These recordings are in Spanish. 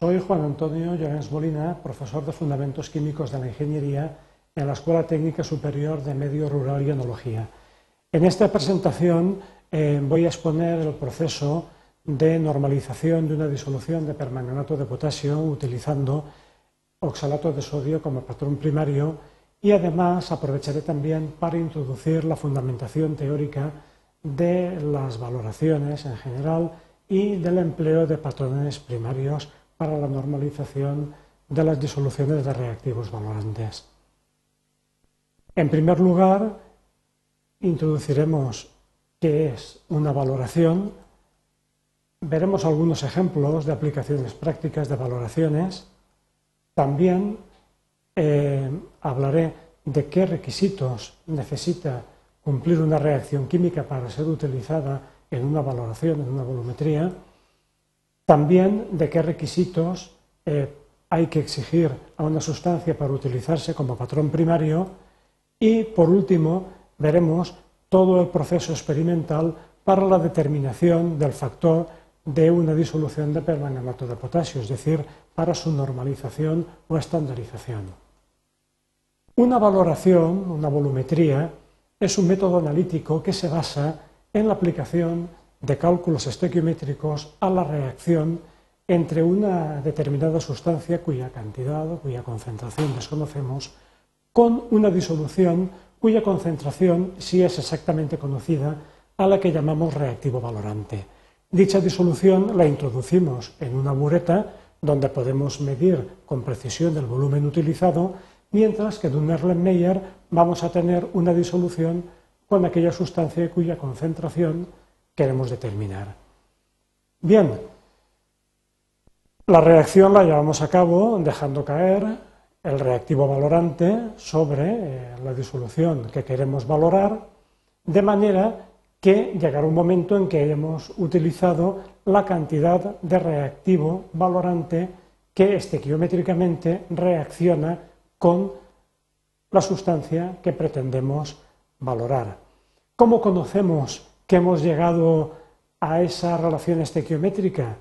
Soy Juan Antonio Llorens Molina, profesor de Fundamentos Químicos de la Ingeniería en la Escuela Técnica Superior de Medio Rural y Enología. En esta presentación eh, voy a exponer el proceso de normalización de una disolución de permanganato de potasio utilizando oxalato de sodio como patrón primario y además aprovecharé también para introducir la fundamentación teórica de las valoraciones en general y del empleo de patrones primarios para la normalización de las disoluciones de reactivos valorantes. En primer lugar, introduciremos qué es una valoración, veremos algunos ejemplos de aplicaciones prácticas de valoraciones, también eh, hablaré de qué requisitos necesita cumplir una reacción química para ser utilizada en una valoración, en una volumetría, también de qué requisitos eh, hay que exigir a una sustancia para utilizarse como patrón primario y, por último, veremos todo el proceso experimental para la determinación del factor de una disolución de permanganato de potasio, es decir, para su normalización o estandarización. Una valoración, una volumetría, es un método analítico que se basa en la aplicación de cálculos estequiométricos a la reacción entre una determinada sustancia cuya cantidad o cuya concentración desconocemos con una disolución cuya concentración sí es exactamente conocida a la que llamamos reactivo valorante. Dicha disolución la introducimos en una bureta donde podemos medir con precisión el volumen utilizado, mientras que en un Erlenmeyer vamos a tener una disolución con aquella sustancia cuya concentración queremos determinar. Bien, la reacción la llevamos a cabo dejando caer el reactivo valorante sobre eh, la disolución que queremos valorar, de manera que llegará un momento en que hayamos utilizado la cantidad de reactivo valorante que estequiométricamente reacciona con la sustancia que pretendemos valorar. ¿Cómo conocemos que hemos llegado a esa relación estequiométrica?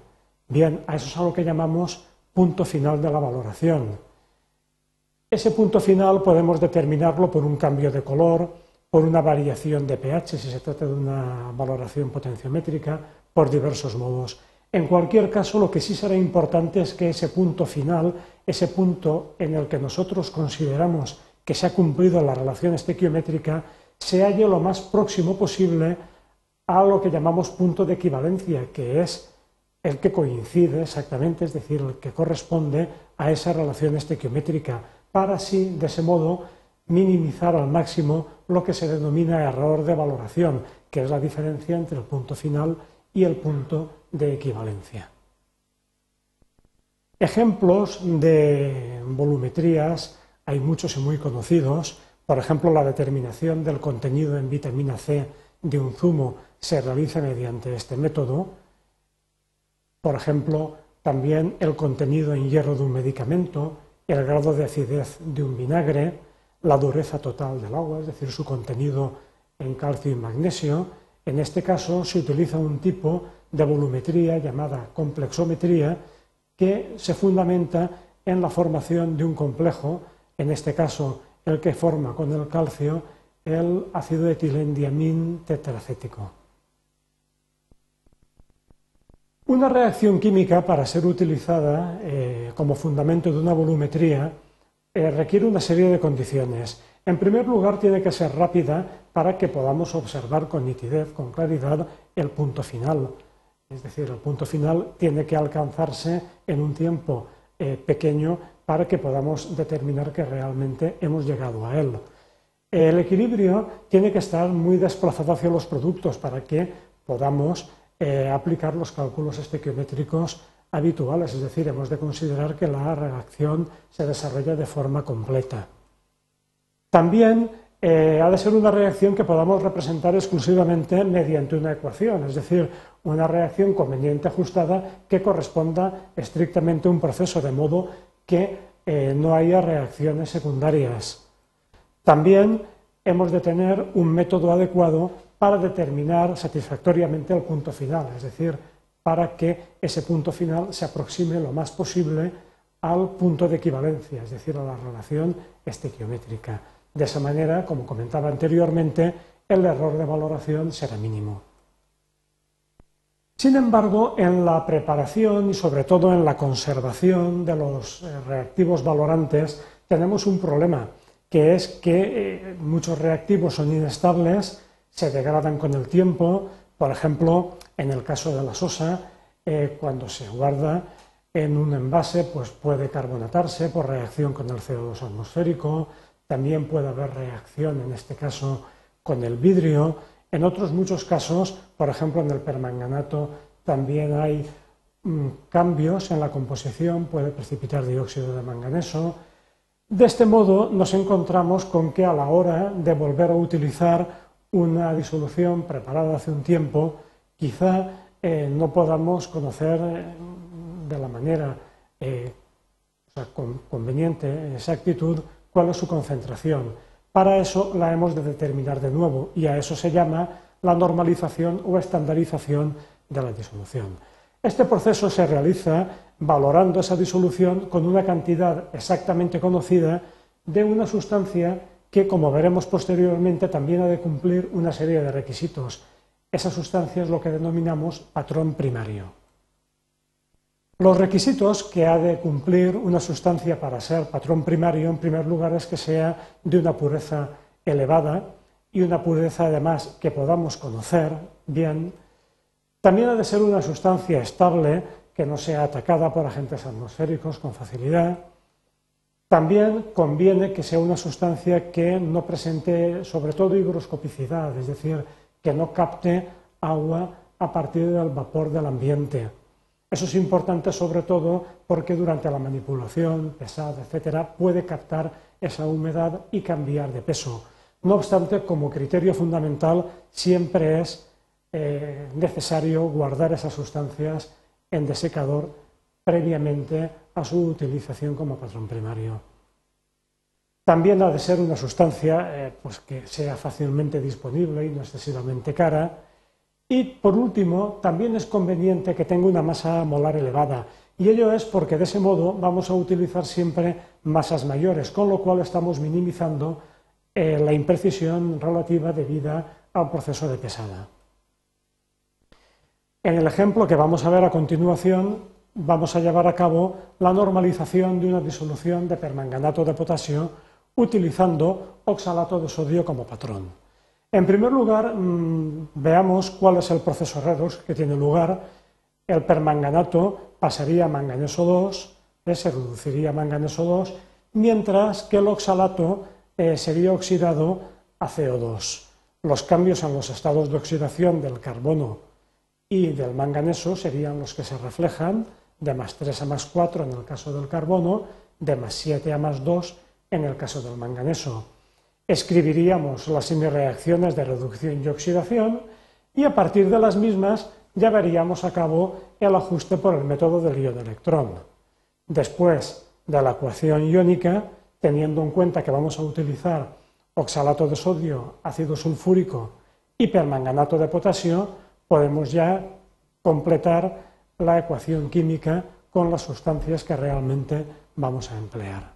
Bien, a eso es algo que llamamos punto final de la valoración. Ese punto final podemos determinarlo por un cambio de color, por una variación de pH, si se trata de una valoración potenciométrica, por diversos modos. En cualquier caso, lo que sí será importante es que ese punto final, ese punto en el que nosotros consideramos que se ha cumplido la relación estequiométrica, se halle lo más próximo posible a lo que llamamos punto de equivalencia, que es el que coincide exactamente, es decir, el que corresponde a esa relación estequiométrica, para así, de ese modo, minimizar al máximo lo que se denomina error de valoración, que es la diferencia entre el punto final y el punto de equivalencia. Ejemplos de volumetrías hay muchos y muy conocidos. Por ejemplo, la determinación del contenido en vitamina C de un zumo se realiza mediante este método. Por ejemplo, también el contenido en hierro de un medicamento, el grado de acidez de un vinagre, la dureza total del agua, es decir, su contenido en calcio y magnesio. En este caso se utiliza un tipo de volumetría llamada complexometría que se fundamenta en la formación de un complejo, en este caso el que forma con el calcio el ácido etilendiamín tetracético. Una reacción química, para ser utilizada eh, como fundamento de una volumetría, eh, requiere una serie de condiciones. En primer lugar, tiene que ser rápida para que podamos observar con nitidez, con claridad, el punto final. Es decir, el punto final tiene que alcanzarse en un tiempo eh, pequeño para que podamos determinar que realmente hemos llegado a él. El equilibrio tiene que estar muy desplazado hacia los productos para que podamos eh, aplicar los cálculos estequiométricos habituales, es decir, hemos de considerar que la reacción se desarrolla de forma completa. También eh, ha de ser una reacción que podamos representar exclusivamente mediante una ecuación, es decir, una reacción conveniente ajustada que corresponda estrictamente a un proceso, de modo que eh, no haya reacciones secundarias. También hemos de tener un método adecuado para determinar satisfactoriamente el punto final, es decir, para que ese punto final se aproxime lo más posible al punto de equivalencia, es decir, a la relación estequiométrica. De esa manera, como comentaba anteriormente, el error de valoración será mínimo. Sin embargo, en la preparación y sobre todo en la conservación de los eh, reactivos valorantes tenemos un problema, que es que eh, muchos reactivos son inestables, se degradan con el tiempo, por ejemplo, en el caso de la sosa, eh, cuando se guarda en un envase, pues puede carbonatarse por reacción con el CO2 atmosférico, también puede haber reacción, en este caso, con el vidrio. En otros muchos casos, por ejemplo, en el permanganato, también hay mm, cambios en la composición, puede precipitar dióxido de manganeso. De este modo, nos encontramos con que a la hora de volver a utilizar una disolución preparada hace un tiempo, quizá eh, no podamos conocer eh, de la manera eh, conveniente, exactitud, cuál es su concentración. Para eso la hemos de determinar de nuevo y a eso se llama la normalización o estandarización de la disolución. Este proceso se realiza valorando esa disolución con una cantidad exactamente conocida de una sustancia que, como veremos posteriormente, también ha de cumplir una serie de requisitos. Esa sustancia es lo que denominamos patrón primario. Los requisitos que ha de cumplir una sustancia para ser patrón primario, en primer lugar, es que sea de una pureza elevada y una pureza además que podamos conocer bien. También ha de ser una sustancia estable que no sea atacada por agentes atmosféricos con facilidad. También conviene que sea una sustancia que no presente sobre todo higroscopicidad, es decir, que no capte agua a partir del vapor del ambiente eso es importante sobre todo porque durante la manipulación pesada, etcétera, puede captar esa humedad y cambiar de peso. No obstante, como criterio fundamental, siempre es eh, necesario guardar esas sustancias en desecador previamente a su utilización como patrón primario. También ha de ser una sustancia eh, pues que sea fácilmente disponible y no excesivamente cara, y por último, también es conveniente que tenga una masa molar elevada, y ello es porque de ese modo vamos a utilizar siempre masas mayores, con lo cual estamos minimizando eh, la imprecisión relativa debida al proceso de pesada. En el ejemplo que vamos a ver a continuación, vamos a llevar a cabo la normalización de una disolución de permanganato de potasio utilizando oxalato de sodio como patrón. En primer lugar, mm, veamos cuál es el proceso redox que tiene lugar. El permanganato pasaría a manganeso 2, eh, se reduciría a manganeso 2, mientras que el oxalato eh, sería oxidado a CO2. Los cambios en los estados de oxidación del carbono y del manganeso serían los que se reflejan de más 3 a más 4 en el caso del carbono, de más 7 a más 2 en el caso del manganeso escribiríamos las semireacciones de reducción y oxidación y a partir de las mismas ya veríamos a cabo el ajuste por el método del ion-electrón. Después de la ecuación iónica, teniendo en cuenta que vamos a utilizar oxalato de sodio, ácido sulfúrico y permanganato de potasio, podemos ya completar la ecuación química con las sustancias que realmente vamos a emplear.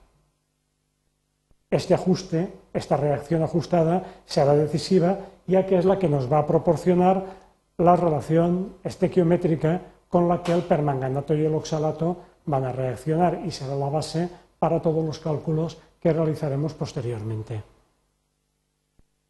Este ajuste, esta reacción ajustada, será decisiva, ya que es la que nos va a proporcionar la relación estequiométrica con la que el permanganato y el oxalato van a reaccionar y será la base para todos los cálculos que realizaremos posteriormente.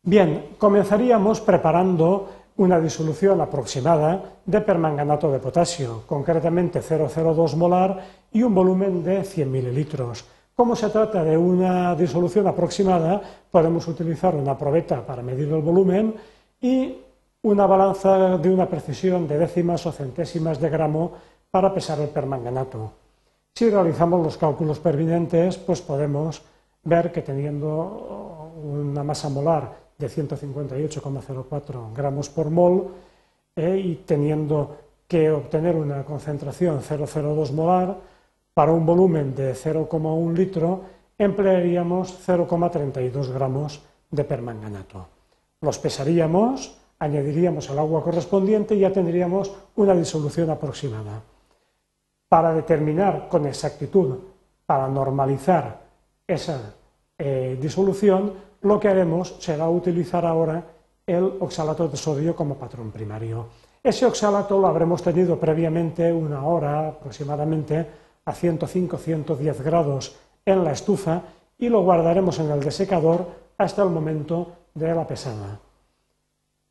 Bien, comenzaríamos preparando una disolución aproximada de permanganato de potasio, concretamente 0,02 molar y un volumen de 100 mililitros. Como se trata de una disolución aproximada, podemos utilizar una probeta para medir el volumen y una balanza de una precisión de décimas o centésimas de gramo para pesar el permanganato. Si realizamos los cálculos pertinentes, pues podemos ver que teniendo una masa molar de 158,04 gramos por mol eh, y teniendo que obtener una concentración 0,02 molar, para un volumen de 0,1 litro emplearíamos 0,32 gramos de permanganato. Los pesaríamos añadiríamos el agua correspondiente y ya tendríamos una disolución aproximada. Para determinar con exactitud, para normalizar esa eh, disolución, lo que haremos será utilizar ahora el oxalato de sodio como patrón primario. Ese oxalato lo habremos tenido previamente una hora aproximadamente a 105-110 grados en la estufa y lo guardaremos en el desecador hasta el momento de la pesada.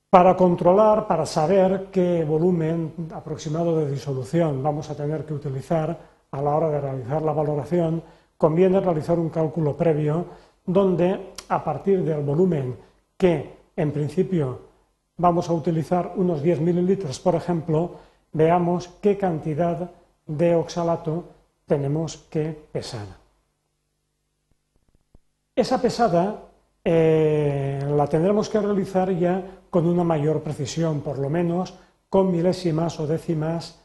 Para controlar, para saber qué volumen aproximado de disolución vamos a tener que utilizar a la hora de realizar la valoración, conviene realizar un cálculo previo donde a partir del volumen que en principio vamos a utilizar unos 10 mililitros, por ejemplo, veamos qué cantidad de oxalato tenemos que pesar. Esa pesada eh, la tendremos que realizar ya con una mayor precisión, por lo menos con milésimas o décimas,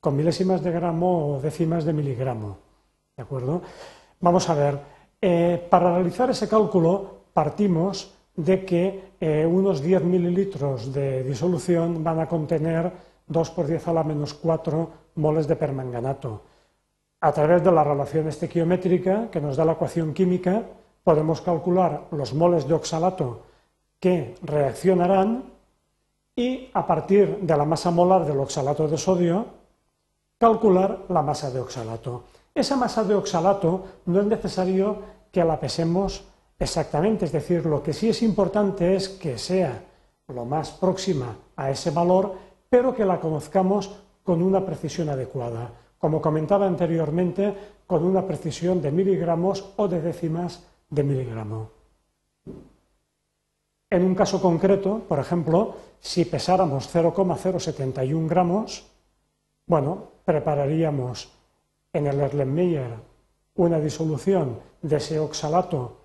con milésimas de gramo o décimas de miligramo. ¿De acuerdo? Vamos a ver, eh, para realizar ese cálculo partimos de que eh, unos 10 mililitros de disolución van a contener 2 por 10 a la menos 4 moles de permanganato. A través de la relación estequiométrica que nos da la ecuación química, podemos calcular los moles de oxalato que reaccionarán y a partir de la masa molar del oxalato de sodio, calcular la masa de oxalato. Esa masa de oxalato no es necesario que la pesemos exactamente, es decir, lo que sí es importante es que sea lo más próxima a ese valor, pero que la conozcamos con una precisión adecuada. Como comentaba anteriormente, con una precisión de miligramos o de décimas de miligramo. En un caso concreto, por ejemplo, si pesáramos 0,071 gramos, bueno, prepararíamos en el Erlenmeyer una disolución de ese oxalato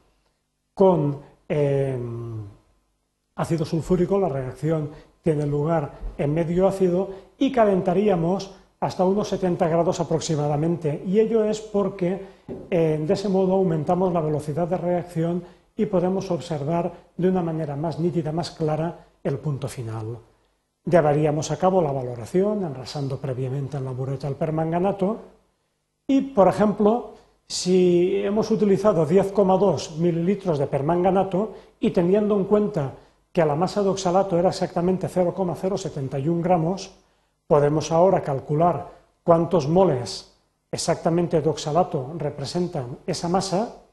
con eh, ácido sulfúrico, la reacción tiene lugar en medio ácido, y calentaríamos hasta unos 70 grados aproximadamente. Y ello es porque eh, de ese modo aumentamos la velocidad de reacción y podemos observar de una manera más nítida, más clara, el punto final. Llevaríamos a cabo la valoración enrasando previamente en la bureta el permanganato y, por ejemplo, si hemos utilizado 10,2 mililitros de permanganato y teniendo en cuenta que la masa de oxalato era exactamente 0,071 gramos, Podemos ahora calcular cuántos moles exactamente de oxalato representan esa masa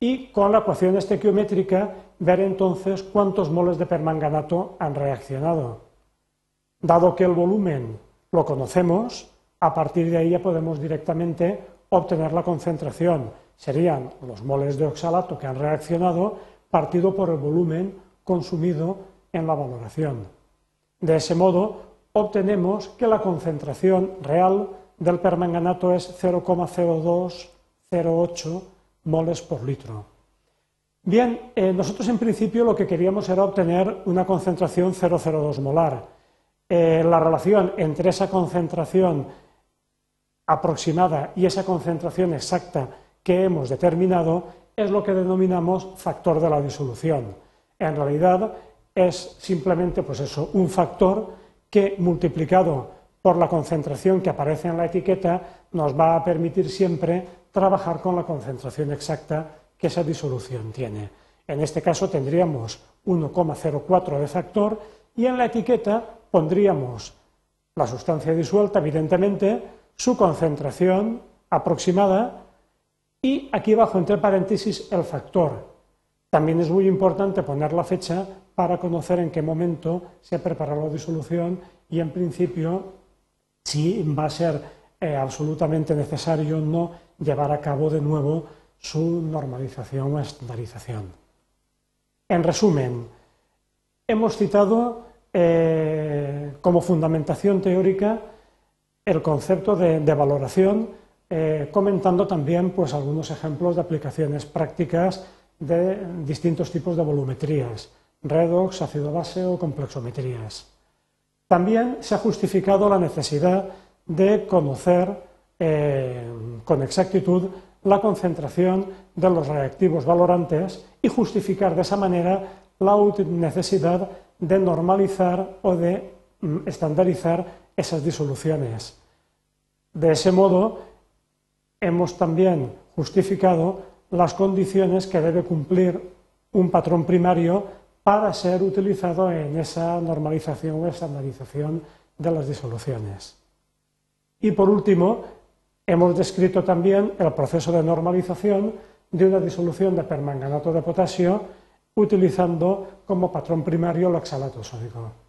y con la ecuación estequiométrica ver entonces cuántos moles de permanganato han reaccionado. Dado que el volumen lo conocemos, a partir de ahí ya podemos directamente obtener la concentración. Serían los moles de oxalato que han reaccionado partido por el volumen consumido en la valoración. De ese modo, obtenemos que la concentración real del permanganato es 0,0208 moles por litro. Bien, eh, nosotros en principio lo que queríamos era obtener una concentración 0,02 molar. Eh, la relación entre esa concentración aproximada y esa concentración exacta que hemos determinado es lo que denominamos factor de la disolución. En realidad es simplemente pues eso, un factor que multiplicado por la concentración que aparece en la etiqueta nos va a permitir siempre trabajar con la concentración exacta que esa disolución tiene. En este caso tendríamos 1,04 de factor y en la etiqueta pondríamos la sustancia disuelta, evidentemente, su concentración aproximada y aquí abajo entre paréntesis el factor. También es muy importante poner la fecha para conocer en qué momento se ha preparado la disolución y, en principio, si va a ser eh, absolutamente necesario no llevar a cabo de nuevo su normalización o estandarización. En resumen, hemos citado eh, como fundamentación teórica el concepto de, valoración, eh, comentando también pues, algunos ejemplos de aplicaciones prácticas de distintos tipos de volumetrías redox, ácido base o complexometrías. También se ha justificado la necesidad de conocer eh, con exactitud la concentración de los reactivos valorantes y justificar de esa manera la necesidad de normalizar o de mm, estandarizar esas disoluciones. De ese modo, hemos también justificado las condiciones que debe cumplir un patrón primario para ser utilizado en esa normalización o estandarización de las disoluciones. Y por último, hemos descrito también el proceso de normalización de una disolución de permanganato de potasio utilizando como patrón primario el oxalato sódico.